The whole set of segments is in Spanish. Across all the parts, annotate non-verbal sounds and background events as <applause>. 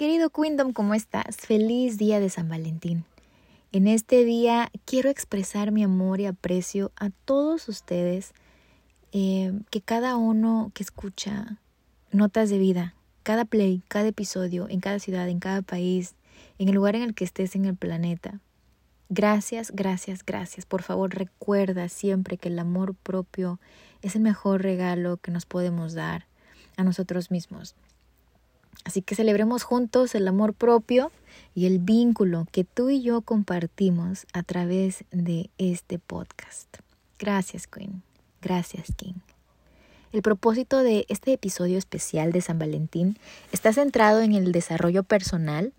Querido Queendom, ¿cómo estás? Feliz día de San Valentín. En este día quiero expresar mi amor y aprecio a todos ustedes, eh, que cada uno que escucha notas de vida, cada play, cada episodio, en cada ciudad, en cada país, en el lugar en el que estés en el planeta. Gracias, gracias, gracias. Por favor, recuerda siempre que el amor propio es el mejor regalo que nos podemos dar a nosotros mismos. Así que celebremos juntos el amor propio y el vínculo que tú y yo compartimos a través de este podcast. Gracias, Queen. Gracias, King. El propósito de este episodio especial de San Valentín está centrado en el desarrollo personal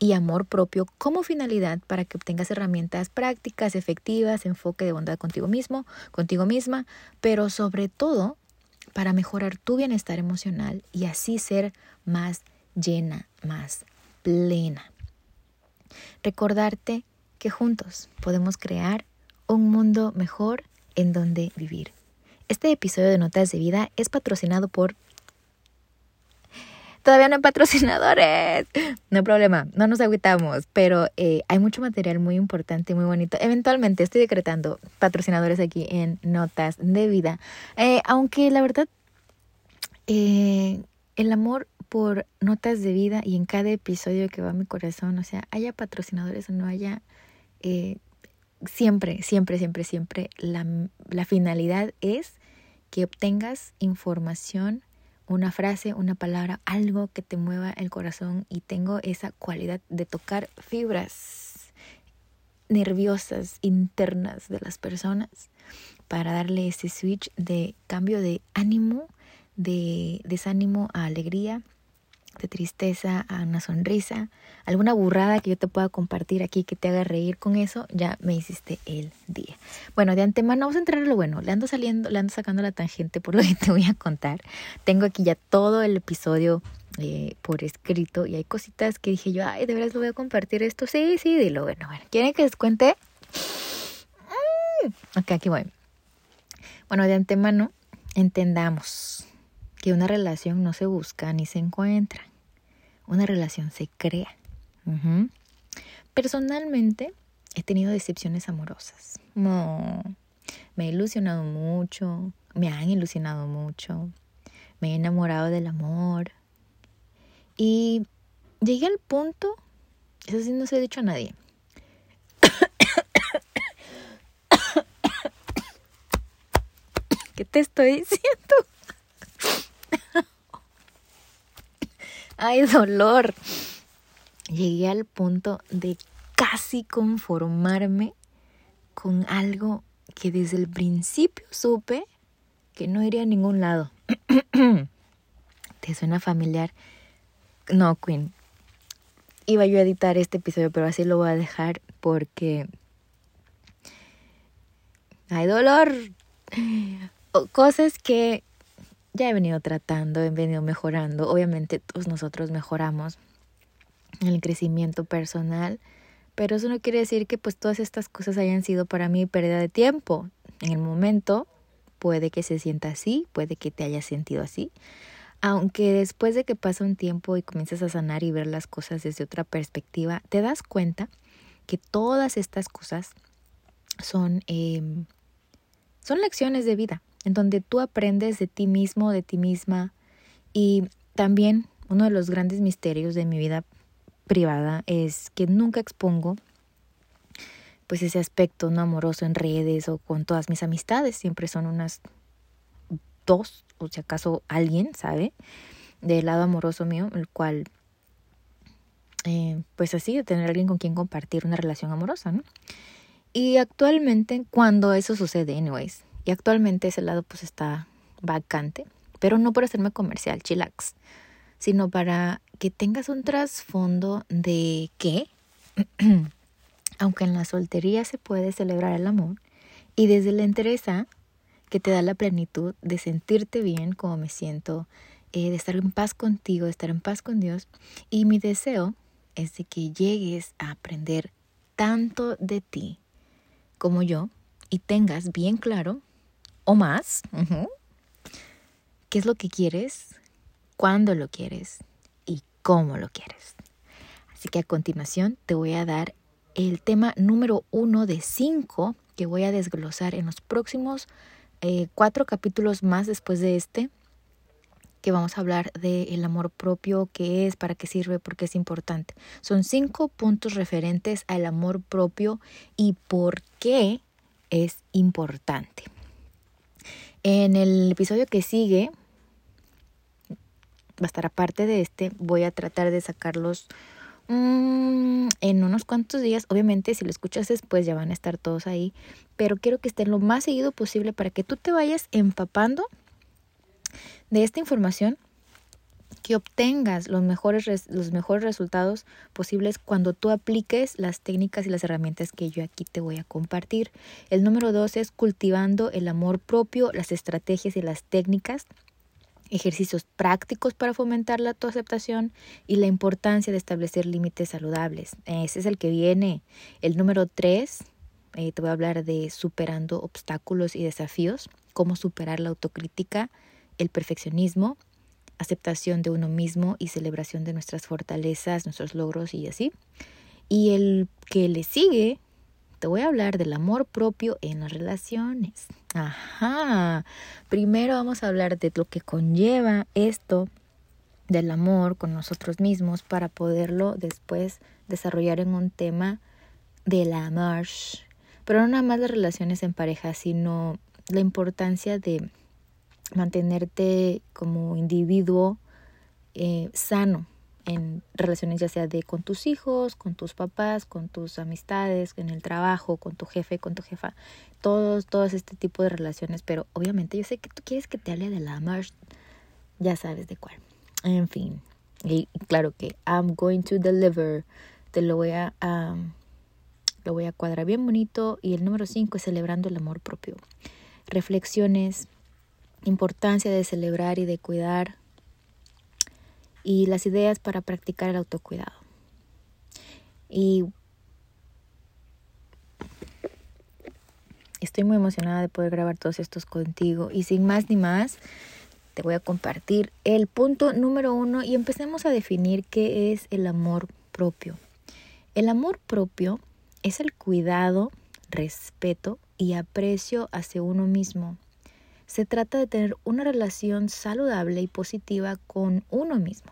y amor propio como finalidad para que obtengas herramientas prácticas, efectivas, enfoque de bondad contigo mismo, contigo misma, pero sobre todo para mejorar tu bienestar emocional y así ser más llena, más plena. Recordarte que juntos podemos crear un mundo mejor en donde vivir. Este episodio de Notas de Vida es patrocinado por... Todavía no hay patrocinadores. No hay problema, no nos agüitamos, pero eh, hay mucho material muy importante y muy bonito. Eventualmente estoy decretando patrocinadores aquí en Notas de Vida. Eh, aunque la verdad, eh, el amor por notas de vida y en cada episodio que va a mi corazón, o sea, haya patrocinadores o no haya, siempre, siempre, siempre, siempre la finalidad es que obtengas información, una frase, una palabra, algo que te mueva el corazón y tengo esa cualidad de tocar fibras nerviosas internas de las personas para darle ese switch de cambio de ánimo, de desánimo a alegría, de tristeza a una sonrisa, alguna burrada que yo te pueda compartir aquí que te haga reír con eso, ya me hiciste el día. Bueno, de antemano vamos a entrar a lo bueno. Le ando saliendo, le ando sacando la tangente por lo que <laughs> te voy a contar. Tengo aquí ya todo el episodio eh, por escrito y hay cositas que dije yo, ay, de veras lo voy a compartir esto. Sí, sí, dilo. Bueno, bueno. ¿Quieren que les cuente? Mm, ok, aquí voy. Bueno, de antemano, entendamos que una relación no se busca ni se encuentra. Una relación se crea. Personalmente he tenido decepciones amorosas. No, me he ilusionado mucho, me han ilusionado mucho, me he enamorado del amor. Y llegué al punto, eso sí no se ha dicho a nadie. <coughs> ¿Qué te estoy diciendo? Ay dolor. Llegué al punto de casi conformarme con algo que desde el principio supe que no iría a ningún lado. <clears throat> ¿Te suena familiar? No, Queen. Iba yo a editar este episodio, pero así lo voy a dejar porque hay dolor. <gasps> Cosas que ya he venido tratando, he venido mejorando. Obviamente todos nosotros mejoramos en el crecimiento personal, pero eso no quiere decir que pues todas estas cosas hayan sido para mí pérdida de tiempo. En el momento puede que se sienta así, puede que te haya sentido así, aunque después de que pasa un tiempo y comienzas a sanar y ver las cosas desde otra perspectiva, te das cuenta que todas estas cosas son, eh, son lecciones de vida en donde tú aprendes de ti mismo, de ti misma. Y también uno de los grandes misterios de mi vida privada es que nunca expongo pues ese aspecto no amoroso en redes o con todas mis amistades, siempre son unas dos, o si acaso alguien, ¿sabe? Del lado amoroso mío, el cual, eh, pues así, de tener alguien con quien compartir una relación amorosa, ¿no? Y actualmente, cuando eso sucede, anyways, y actualmente ese lado pues está vacante, pero no por hacerme comercial, chillax, sino para que tengas un trasfondo de que, <clears throat> aunque en la soltería se puede celebrar el amor, y desde la interesa que te da la plenitud de sentirte bien como me siento, eh, de estar en paz contigo, de estar en paz con Dios, y mi deseo es de que llegues a aprender tanto de ti como yo y tengas bien claro o más. ¿Qué es lo que quieres? ¿Cuándo lo quieres? ¿Y cómo lo quieres? Así que a continuación te voy a dar el tema número uno de cinco que voy a desglosar en los próximos eh, cuatro capítulos más después de este, que vamos a hablar del amor propio, qué es, para qué sirve, por qué es importante. Son cinco puntos referentes al amor propio y por qué es importante. En el episodio que sigue, va a estar aparte de este, voy a tratar de sacarlos Mm, en unos cuantos días, obviamente si lo escuchas después ya van a estar todos ahí, pero quiero que estén lo más seguido posible para que tú te vayas empapando de esta información, que obtengas los mejores, los mejores resultados posibles cuando tú apliques las técnicas y las herramientas que yo aquí te voy a compartir. El número dos es cultivando el amor propio, las estrategias y las técnicas ejercicios prácticos para fomentar la autoaceptación y la importancia de establecer límites saludables. Ese es el que viene. El número tres, eh, te voy a hablar de superando obstáculos y desafíos, cómo superar la autocrítica, el perfeccionismo, aceptación de uno mismo y celebración de nuestras fortalezas, nuestros logros y así. Y el que le sigue te voy a hablar del amor propio en las relaciones. Ajá. Primero vamos a hablar de lo que conlleva esto del amor con nosotros mismos para poderlo después desarrollar en un tema del amor. Pero no nada más las relaciones en pareja, sino la importancia de mantenerte como individuo eh, sano en relaciones ya sea de con tus hijos, con tus papás, con tus amistades, en el trabajo, con tu jefe, con tu jefa, todos, todos este tipo de relaciones, pero obviamente yo sé que tú quieres que te hable de la march, ya sabes de cuál. En fin, y claro que I'm going to deliver, te lo voy a, lo voy a cuadrar bien bonito y el número 5 es celebrando el amor propio. Reflexiones, importancia de celebrar y de cuidar y las ideas para practicar el autocuidado. Y estoy muy emocionada de poder grabar todos estos contigo. Y sin más ni más, te voy a compartir el punto número uno y empecemos a definir qué es el amor propio. El amor propio es el cuidado, respeto y aprecio hacia uno mismo se trata de tener una relación saludable y positiva con uno mismo,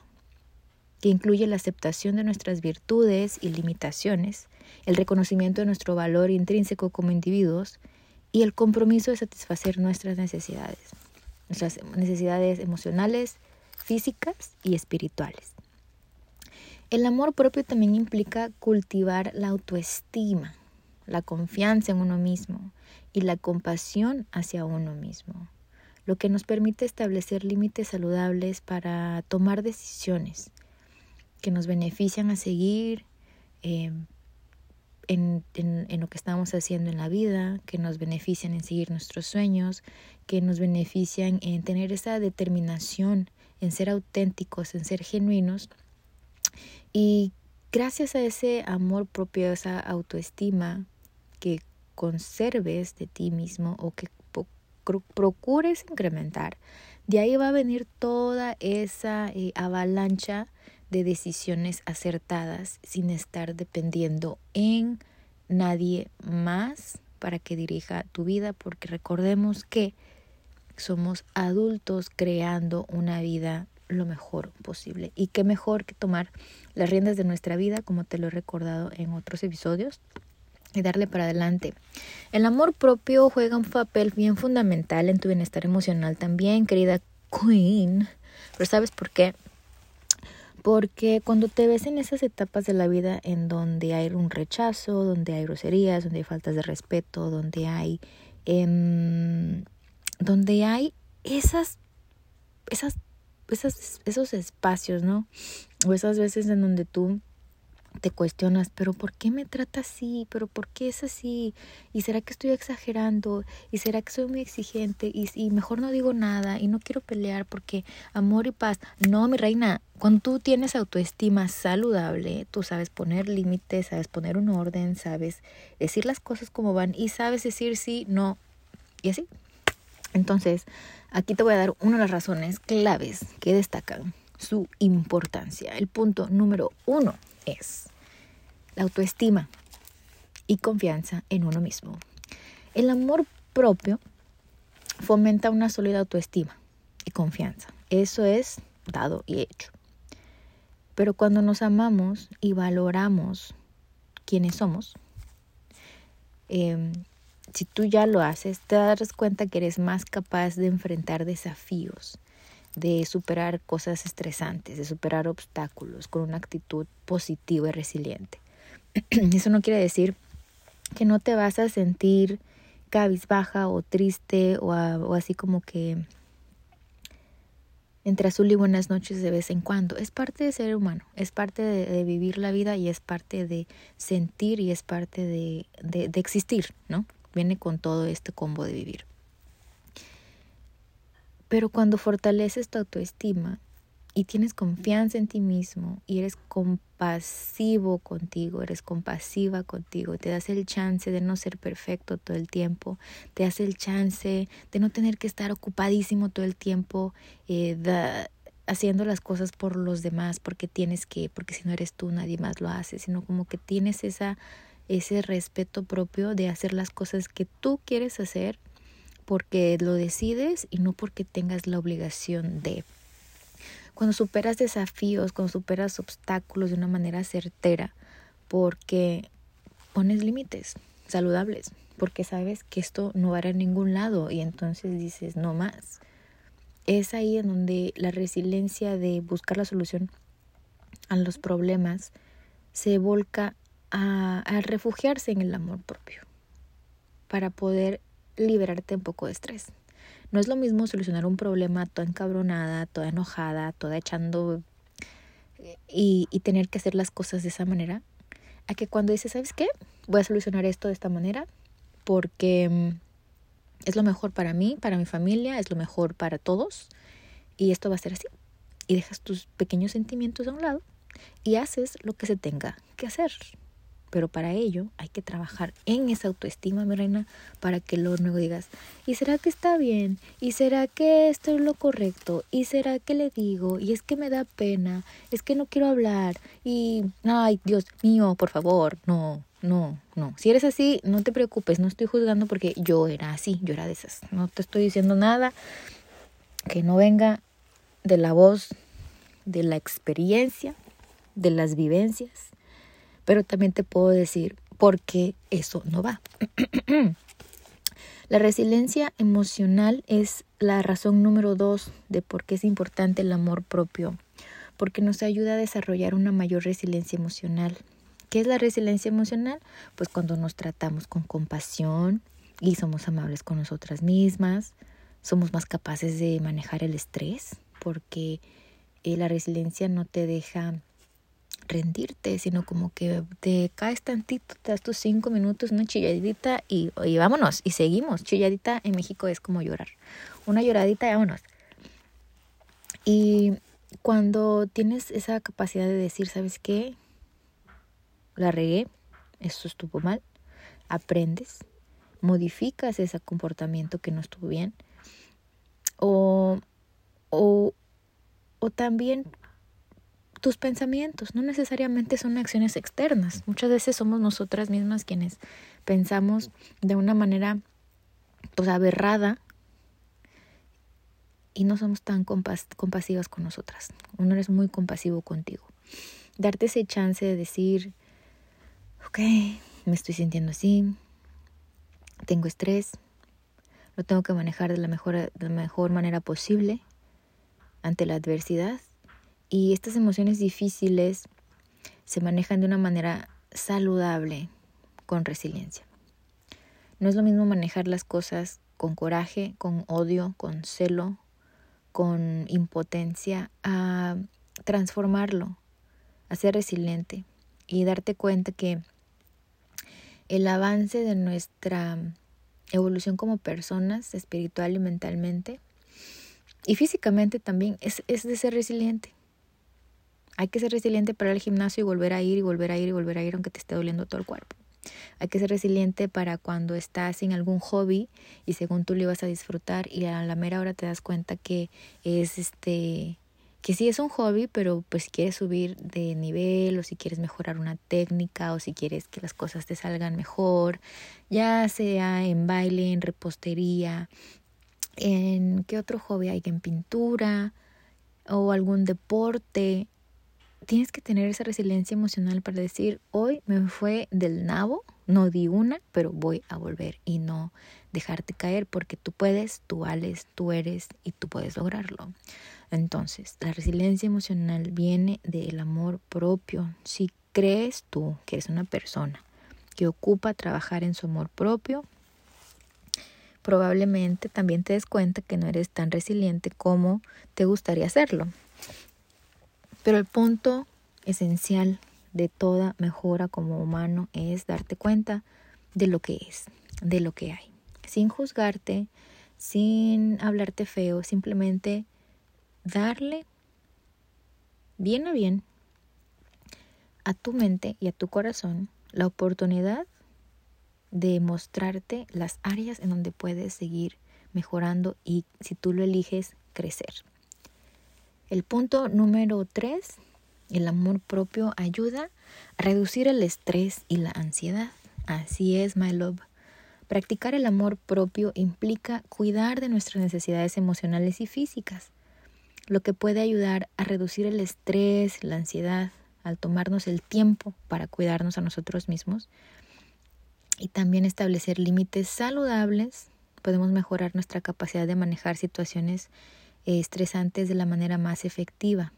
que incluye la aceptación de nuestras virtudes y limitaciones, el reconocimiento de nuestro valor intrínseco como individuos y el compromiso de satisfacer nuestras necesidades, nuestras necesidades emocionales, físicas y espirituales. El amor propio también implica cultivar la autoestima, la confianza en uno mismo y la compasión hacia uno mismo, lo que nos permite establecer límites saludables para tomar decisiones que nos benefician a seguir eh, en, en, lo que estamos haciendo en la vida, que nos benefician en seguir nuestros sueños, que nos benefician en tener esa determinación, en ser auténticos, en ser genuinos. Y gracias a ese amor propio, esa autoestima que conserves de ti mismo o que procures incrementar, de ahí va a venir toda esa eh, avalancha de decisiones acertadas sin estar dependiendo en nadie más para que dirija tu vida, porque recordemos que somos adultos creando una vida lo mejor posible. Y qué mejor que tomar las riendas de nuestra vida, como te lo he recordado en otros episodios, y darle para adelante. El amor propio juega un papel bien fundamental en tu bienestar emocional también, querida Queen. Pero ¿sabes por qué? Porque cuando te ves en esas etapas de la vida en donde hay un rechazo, donde hay groserías, donde hay faltas de respeto, donde hay, em, donde hay esas, esas, esas, esos espacios, ¿no? O esas veces en donde tú te cuestionas, pero ¿por qué me trata así? ¿Pero por qué es así? ¿Y será que estoy exagerando? ¿Y será que soy muy exigente? Y, y mejor no digo nada y no quiero pelear porque amor y paz. No, mi reina, cuando tú tienes autoestima saludable, tú sabes poner límites, sabes poner un orden, sabes decir las cosas como van y sabes decir sí, no y así. Entonces, aquí te voy a dar una de las razones claves que destacan su importancia. El punto número uno es la autoestima y confianza en uno mismo. El amor propio fomenta una sólida autoestima y confianza. Eso es dado y hecho. Pero cuando nos amamos y valoramos quiénes somos, em, si tú ya lo haces, te das cuenta que eres más capaz de enfrentar desafíos, de superar cosas estresantes, de superar obstáculos con una actitud positiva y resiliente. <clears throat> Eso no quiere decir que no te vas a sentir cabizbaja o triste o, así como que entre azul y buenas noches de vez en cuando. Es parte de ser humano, es parte de, vivir la vida y es parte de sentir y es parte de, de existir, ¿no? Viene con todo este combo de vivir. Pero cuando fortaleces tu autoestima y tienes confianza en ti mismo y eres compasivo contigo, eres compasiva contigo, te das el chance de no ser perfecto todo el tiempo, te das el chance de no tener que estar ocupadísimo todo el tiempo eh, haciendo las cosas por los demás porque tienes que, porque si no eres tú nadie más lo hace, sino como que tienes esa ese respeto propio de hacer las cosas que tú quieres hacer porque lo decides y no porque tengas la obligación de. Cuando superas desafíos, cuando superas obstáculos de una manera certera, porque pones límites saludables, porque sabes que esto no va a ir a ningún lado y entonces dices no más. Es ahí en donde la resiliencia de buscar la solución a los problemas se volca a, a refugiarse en el amor propio para poder liberarte un poco de estrés. No es lo mismo solucionar un problema toda encabronada, toda enojada, toda echando eh, y, y tener que hacer las cosas de esa manera, a que cuando dices, ¿sabes qué? Voy a solucionar esto de esta manera porque mm, es lo mejor para mí, para mi familia, es lo mejor para todos y esto va a ser así. Y dejas tus pequeños sentimientos a un lado y haces lo que se tenga que hacer. Pero para ello hay que trabajar en esa autoestima, mi reina, para que luego digas, ¿y será que está bien? ¿Y será que esto es lo correcto? ¿Y será que le digo? Y es que me da pena, es que no quiero hablar. Y, ay, Dios mío, por favor, no, no, no. Si eres así, no te preocupes, no estoy juzgando porque yo era así, yo era de esas. No te estoy diciendo nada que no venga de la voz, de la experiencia, de las vivencias pero también te puedo decir por qué eso no va. <clears throat> la resiliencia emocional es la razón número dos de por qué es importante el amor propio, porque nos ayuda a desarrollar una mayor resiliencia emocional. ¿Qué es la resiliencia emocional? Pues cuando nos tratamos con compasión y somos amables con nosotras mismas, somos más capaces de manejar el estrés, porque eh, la resiliencia no te deja rendirte, sino como que te caes tantito, te das tus cinco minutos, una chilladita y, y vámonos, y seguimos. Chilladita en México es como llorar. Una lloradita y vámonos. Y cuando tienes esa capacidad de decir, ¿sabes qué? La regué, esto estuvo mal, aprendes, modificas ese comportamiento que no estuvo bien. O, o, o también tus pensamientos, no necesariamente son acciones externas. Muchas veces somos nosotras mismas quienes pensamos de una manera pues aberrada y no somos tan compasivas con nosotras. Uno eres muy compasivo contigo. Darte ese chance de decir, ok, me estoy sintiendo así, tengo estrés, lo tengo que manejar de la mejor, de la mejor manera posible ante la adversidad y estas emociones difíciles se manejan de una manera saludable con resiliencia. No es lo mismo manejar las cosas con coraje, con odio, con celo, con impotencia, a transformarlo, a ser resiliente y darte cuenta que el avance de nuestra evolución como personas, espiritual y mentalmente, y físicamente también, es, es de ser resiliente. Hay que ser resiliente para el gimnasio y volver a ir y volver a ir y volver a ir aunque te esté doliendo todo el cuerpo. Hay que ser resiliente para cuando estás en algún hobby y según tú lo ibas a disfrutar y a la mera hora te das cuenta que es este que sí es un hobby, pero pues si quieres subir de nivel o si quieres mejorar una técnica o si quieres que las cosas te salgan mejor, ya sea en baile, en repostería, en qué otro hobby hay, en pintura o algún deporte, tienes que tener esa resiliencia emocional para decir, hoy me fue del nabo, no di una, pero voy a volver y no dejarte caer porque tú puedes, tú vales, tú eres y tú puedes lograrlo. Entonces, la resiliencia emocional viene del amor propio. Si crees tú que eres una persona que ocupa trabajar en su amor propio, probablemente también te des cuenta que no eres tan resiliente como te gustaría hacerlo. Pero el punto esencial de toda mejora como humano es darte cuenta de lo que es, de lo que hay, sin juzgarte, sin hablarte feo, simplemente darle bien a bien a tu mente y a tu corazón la oportunidad de mostrarte las áreas en donde puedes seguir mejorando y si tú lo eliges crecer. El punto número tres, el amor propio ayuda a reducir el estrés y la ansiedad. Así es, my love. Practicar el amor propio implica cuidar de nuestras necesidades emocionales y físicas lo que puede ayudar a reducir el estrés, la ansiedad, al tomarnos el tiempo para cuidarnos a nosotros mismos y también establecer límites saludables, podemos mejorar nuestra capacidad de manejar situaciones estresantes de la manera más efectiva.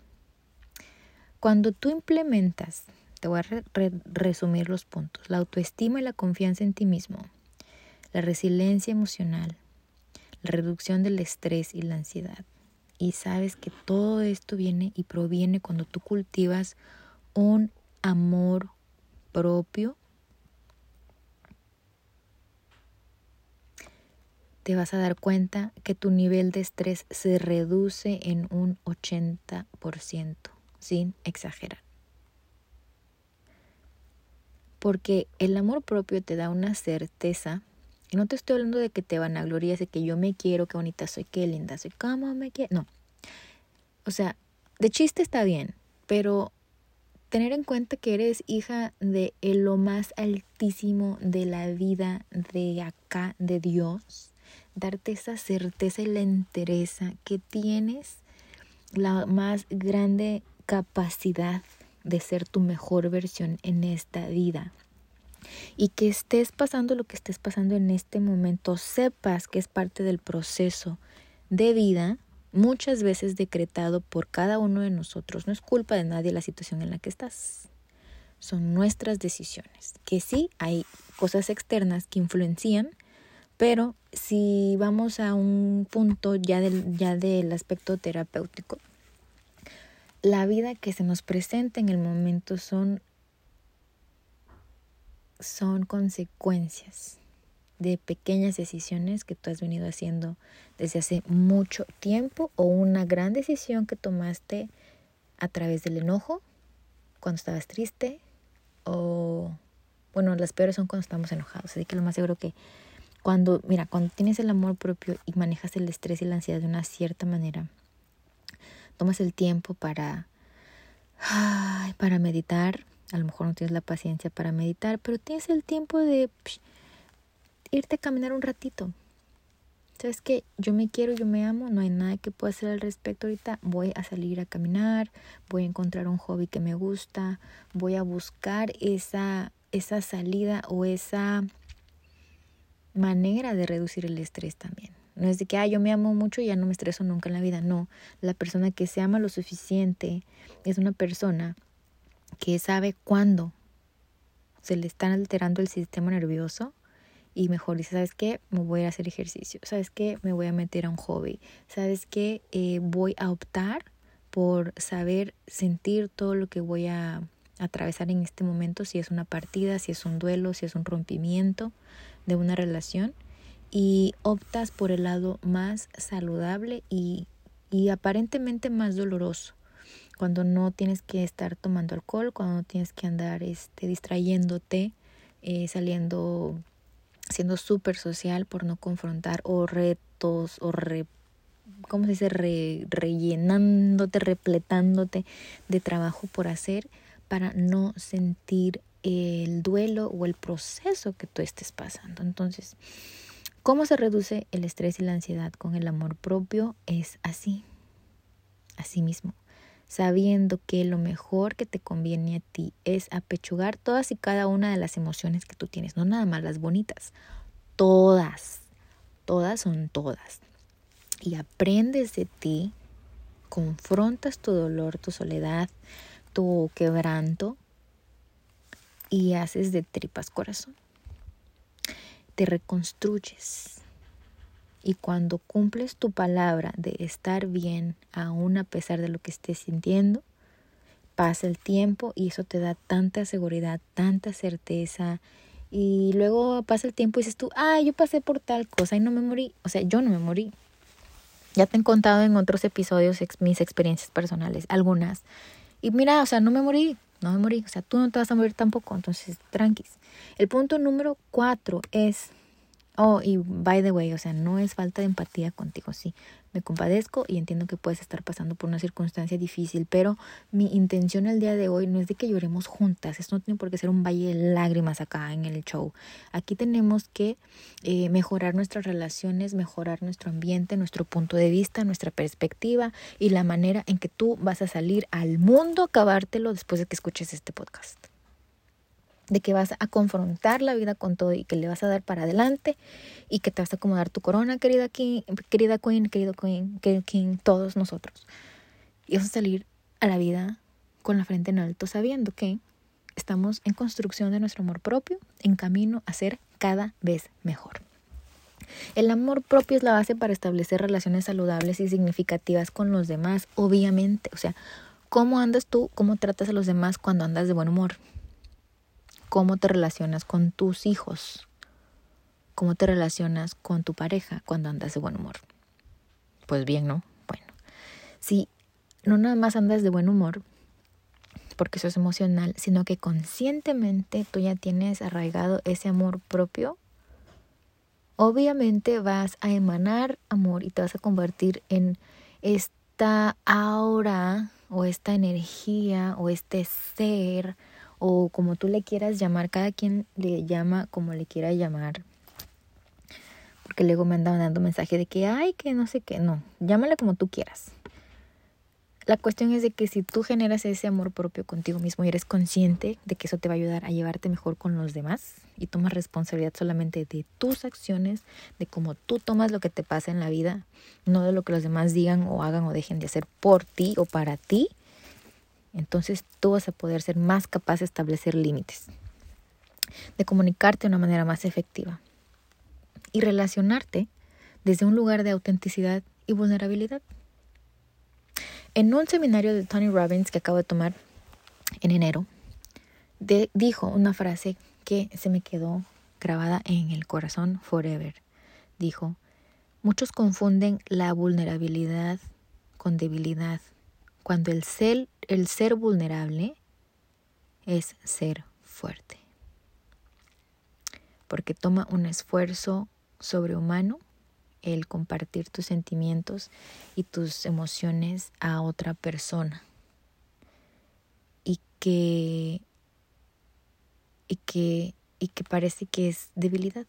Cuando tú implementas, te voy a resumir los puntos, la autoestima y la confianza en ti mismo, la resiliencia emocional, la reducción del estrés y la ansiedad, y sabes que todo esto viene y proviene cuando tú cultivas un amor propio. Te vas a dar cuenta que tu nivel de estrés se reduce en un 80%, sin exagerar. Porque el amor propio te da una certeza y no te estoy hablando de que te van a gloria de que yo me quiero, qué bonita soy, qué linda soy, cómo me quiero. No. O sea, de chiste está bien, pero tener en cuenta que eres hija de lo más altísimo de la vida de acá, de Dios, darte esa certeza y la entereza que tienes la más grande capacidad de ser tu mejor versión en esta vida y que estés pasando lo que estés pasando en este momento, sepas que es parte del proceso de vida, muchas veces decretado por cada uno de nosotros. No es culpa de nadie la situación en la que estás. Son nuestras decisiones. Que sí, hay cosas externas que influencian, pero si vamos a un punto ya del, ya del aspecto terapéutico, la vida que se nos presenta en el momento son son consecuencias de pequeñas decisiones que tú has venido haciendo desde hace mucho tiempo o una gran decisión que tomaste a través del enojo, cuando estabas triste o bueno, las peores son cuando estamos enojados, así que lo más seguro que cuando, mira, cuando tienes el amor propio y manejas el estrés y la ansiedad de una cierta manera, tomas el tiempo para para meditar, a lo mejor no tienes la paciencia para meditar, pero tienes el tiempo de irte a caminar un ratito. ¿Sabes qué? Yo me quiero, yo me amo, no hay nada que pueda hacer al respecto ahorita. Voy a salir a caminar, voy a encontrar un hobby que me gusta, voy a buscar esa, esa salida o esa manera de reducir el estrés también. No es de que, ah, yo me amo mucho y ya no me estreso nunca en la vida. No, la persona que se ama lo suficiente es una persona que sabe cuándo se le está alterando el sistema nervioso y mejor dice, ¿sabes qué? Me voy a hacer ejercicio, ¿sabes qué? Me voy a meter a un hobby, ¿sabes qué? Eh, voy a optar por saber sentir todo lo que voy a atravesar en este momento, si es una partida, si es un duelo, si es un rompimiento de una relación y optas por el lado más saludable y, y aparentemente más doloroso cuando no tienes que estar tomando alcohol, cuando no tienes que andar este, distrayéndote, eh, saliendo, siendo súper social por no confrontar o retos o ¿cómo se dice? rellenándote, repletándote de trabajo por hacer para no sentir el duelo o el proceso que tú estés pasando. Entonces, ¿cómo se reduce el estrés y la ansiedad con el amor propio? Es así, así mismo, sabiendo que lo mejor que te conviene a ti es apechugar todas y cada una de las emociones que tú tienes, no nada más las bonitas, todas, todas son todas. Y aprendes de ti, confrontas tu dolor, tu soledad, tu quebranto y haces de tripas corazón. Te reconstruyes. Y cuando cumples tu palabra de estar bien, aún a pesar de lo que estés sintiendo, pasa el tiempo y eso te da tanta seguridad, tanta certeza. Y luego pasa el tiempo y dices tú, ah, yo pasé por tal cosa y no me morí. O sea, yo no me morí. Ya te he contado en otros episodios mis experiencias personales, algunas. Y mira, o sea, no me morí, no me morí. O sea, tú no te vas a morir tampoco, entonces tranquis. El punto número cuatro es Oh, y by the way, o sea, no es falta de empatía contigo, sí, me compadezco y entiendo que puedes estar pasando por una circunstancia difícil, pero mi intención el día de hoy no es de que lloremos juntas, esto no tiene por qué ser un valle de lágrimas acá en el show. Aquí tenemos que eh, mejorar nuestras relaciones, mejorar nuestro ambiente, nuestro punto de vista, nuestra perspectiva y la manera en que tú vas a salir al mundo a acabártelo después de que escuches este podcast de que vas a confrontar la vida con todo y que le vas a dar para adelante y que te vas a acomodar tu corona, querida, King, querida Queen, querido Queen, todos nosotros. Y vas a salir a la vida con la frente en alto, sabiendo que estamos en construcción de nuestro amor propio, en camino a ser cada vez mejor. El amor propio es la base para establecer relaciones saludables y significativas con los demás, obviamente. O sea, ¿cómo andas tú? ¿Cómo tratas a los demás cuando andas de buen humor? Cómo te relacionas con tus hijos, cómo te relacionas con tu pareja cuando andas de buen humor. Pues bien, ¿no? Bueno, si no nada más andas de buen humor, porque eso es emocional, sino que conscientemente tú ya tienes arraigado ese amor propio, obviamente vas a emanar amor y te vas a convertir en esta aura o esta energía o este ser o como tú le quieras llamar, cada quien le llama como le quiera llamar. Porque luego me andan dando mensaje de que, ay, que no sé qué, no, llámale como tú quieras. La cuestión es de que si tú generas ese amor propio contigo mismo y eres consciente de que eso te va a ayudar a llevarte mejor con los demás y tomas responsabilidad solamente de tus acciones, de cómo tú tomas lo que te pasa en la vida, no de lo que los demás digan o hagan o dejen de hacer por ti o para ti, entonces tú vas a poder ser más capaz de establecer límites, de comunicarte de una manera más efectiva y relacionarte desde un lugar de autenticidad y vulnerabilidad. En un seminario de Tony Robbins que acabo de tomar en enero, dijo una frase que se me quedó grabada en el corazón forever. Dijo, muchos confunden la vulnerabilidad con debilidad cuando el ser, el ser vulnerable es ser fuerte. Porque toma un esfuerzo sobrehumano el compartir tus sentimientos y tus emociones a otra persona. Y que y que y que parece que es debilidad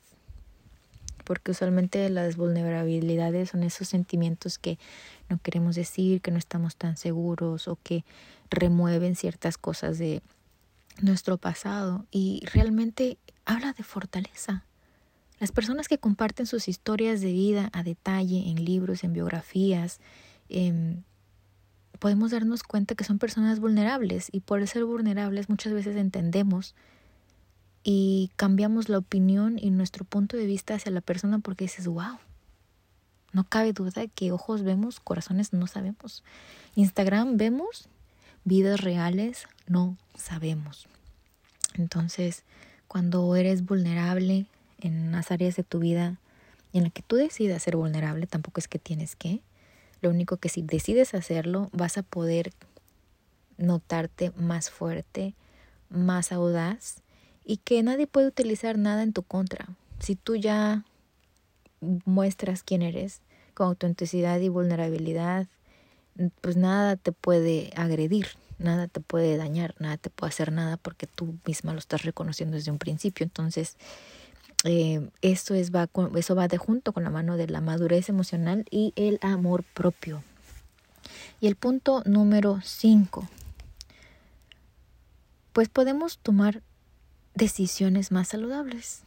porque usualmente las vulnerabilidades son esos sentimientos que no queremos decir, que no estamos tan seguros o que remueven ciertas cosas de nuestro pasado y realmente habla de fortaleza. Las personas que comparten sus historias de vida a detalle en libros, en biografías, em, podemos darnos cuenta que son personas vulnerables y por ser vulnerables muchas veces entendemos y cambiamos la opinión y nuestro punto de vista hacia la persona porque dices, wow, no cabe duda que ojos vemos, corazones no sabemos. Instagram vemos, vidas reales no sabemos. Entonces, cuando eres vulnerable en las áreas de tu vida en la que tú decidas ser vulnerable, tampoco es que tienes que. Lo único que si decides hacerlo, vas a poder notarte más fuerte, más audaz y que nadie puede utilizar nada en tu contra. Si tú ya muestras quién eres, con autenticidad y vulnerabilidad, pues nada te puede agredir, nada te puede dañar, nada te puede hacer nada porque tú misma lo estás reconociendo desde un principio. Entonces, eh, eso, es, va, eso va de junto con la mano de la madurez emocional y el amor propio. Y el punto número 5. Pues podemos tomar decisiones más saludables.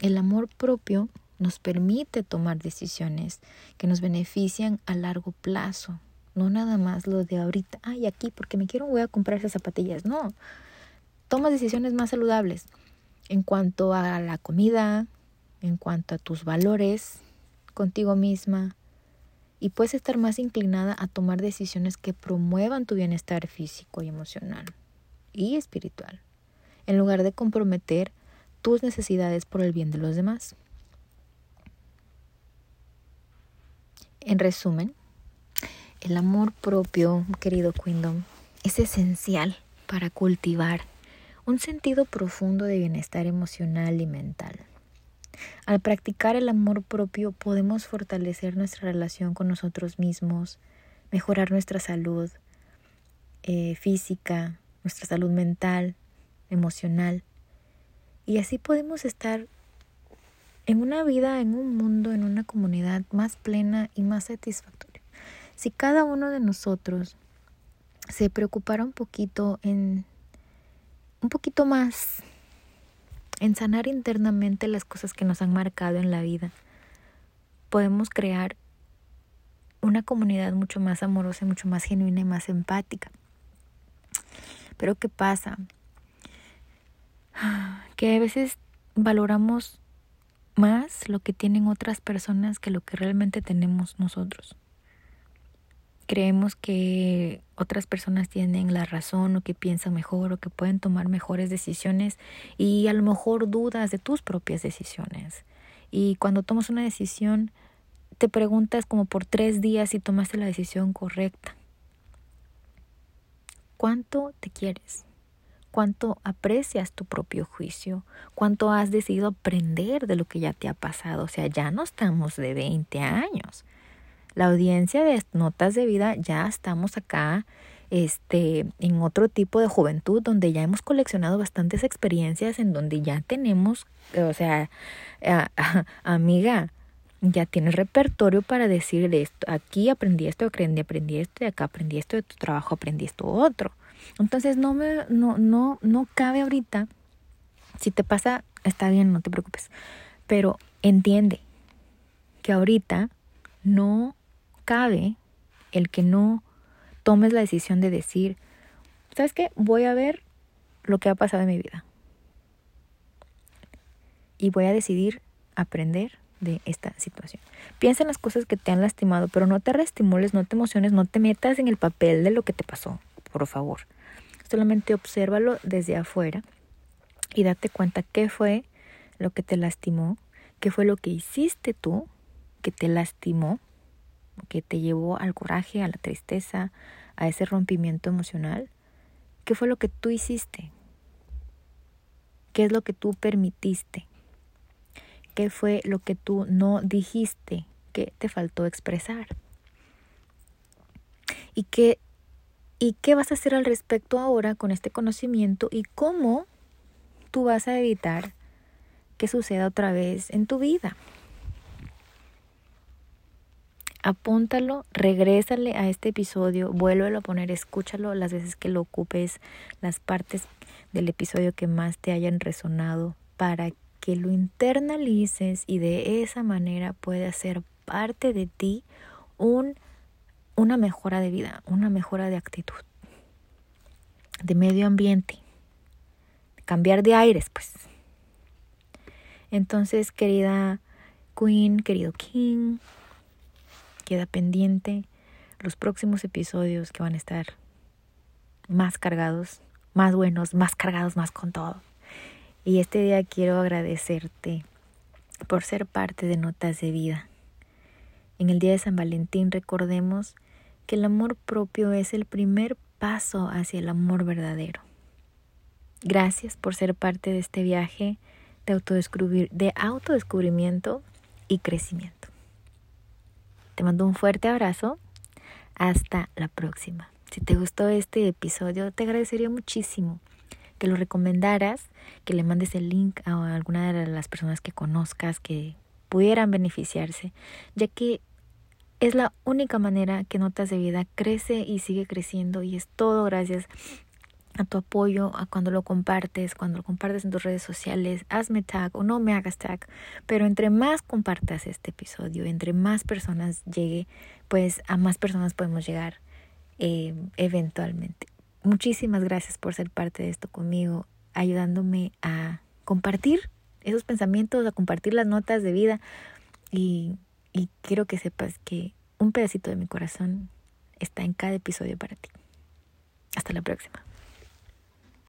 El amor propio nos permite tomar decisiones que nos benefician a largo plazo. No nada más lo de ahorita, ay, aquí porque me quiero voy a comprar esas zapatillas. No, tomas decisiones más saludables en cuanto a la comida, en cuanto a tus valores contigo misma, y puedes estar más inclinada a tomar decisiones que promuevan tu bienestar físico y emocional y espiritual, en lugar de comprometer tus necesidades por el bien de los demás. En resumen, el amor propio, querido Queendom, es esencial para cultivar un sentido profundo de bienestar emocional y mental. Al practicar el amor propio podemos fortalecer nuestra relación con nosotros mismos, mejorar nuestra salud eh, física, nuestra salud mental, emocional. Y así podemos estar en una vida, en un mundo, en una comunidad más plena y más satisfactoria. Si cada uno de nosotros se preocupara un poquito en un poquito más en sanar internamente las cosas que nos han marcado en la vida, podemos crear una comunidad mucho más amorosa, mucho más genuina y más empática. Pero ¿qué pasa? Que a veces valoramos más lo que tienen otras personas que lo que realmente tenemos nosotros creemos que otras personas tienen la razón o que piensan mejor o que pueden tomar mejores decisiones y a lo mejor dudas de tus propias decisiones. Y cuando tomas una decisión, te preguntas como por tres días si tomaste la decisión correcta. ¿Cuánto te quieres? ¿Cuánto aprecias tu propio juicio? ¿Cuánto has decidido aprender de lo que ya te ha pasado? O sea, ya no estamos de 20 años la audiencia de notas de vida ya estamos acá este en otro tipo de juventud donde ya hemos coleccionado bastantes experiencias en donde ya tenemos o sea amiga ya tienes repertorio para decir esto aquí aprendí esto aprendí aprendí esto y acá aprendí esto de tu trabajo aprendí esto otro entonces no me no no no cabe ahorita si te pasa está bien no te preocupes pero entiende que ahorita no cabe el que no tomes la decisión de decir, ¿sabes qué? Voy a ver lo que ha pasado en mi vida. Y voy a decidir aprender de esta situación. Piensa en las cosas que te han lastimado, pero no te reestimules, no te emociones, no te metas en el papel de lo que te pasó, por favor. Solamente obsérvalo desde afuera y date cuenta qué fue lo que te lastimó, qué fue lo que hiciste tú que te lastimó que te llevó al coraje, a la tristeza, a ese rompimiento emocional? ¿Qué fue lo que tú hiciste? ¿Qué es lo que tú permitiste? ¿Qué fue lo que tú no dijiste? ¿Qué te faltó expresar? ¿Y qué, ¿Y qué vas a hacer al respecto ahora con este conocimiento? ¿Y cómo tú vas a evitar que suceda otra vez en tu vida? apúntalo, regrésale a este episodio, vuélvelo a poner, escúchalo las veces que lo ocupes, las partes del episodio que más te hayan resonado, para que lo internalices y de esa manera pueda ser parte de ti un, una mejora de vida, una mejora de actitud, de medio ambiente, cambiar de aires, pues. Entonces, querida Queen, querido King, queda pendiente los próximos episodios que van a estar más cargados, más buenos, más cargados, más con todo. Y este día quiero agradecerte por ser parte de Notas de Vida. En el día de San Valentín recordemos que el amor propio es el primer paso hacia el amor verdadero. Gracias por ser parte de este viaje de, de autodescubrimiento y crecimiento. Te mando un fuerte abrazo. Hasta la próxima. Si te gustó este episodio, te agradecería muchísimo que lo recomendaras, que le mandes el link a alguna de las personas que conozcas que pudieran beneficiarse, ya que es la única manera que Notas de Vida crece y sigue creciendo y es todo gracias a tu apoyo, a cuando lo compartes, cuando lo compartes en tus redes sociales, hazme tag o no me hagas tag, pero entre más compartas este episodio, entre más personas llegue, pues a más personas podemos llegar eh, eventualmente. Muchísimas gracias por ser parte de esto conmigo, ayudándome a compartir esos pensamientos, a compartir las notas de vida y, y quiero que sepas que un pedacito de mi corazón está en cada episodio para ti. Hasta la próxima.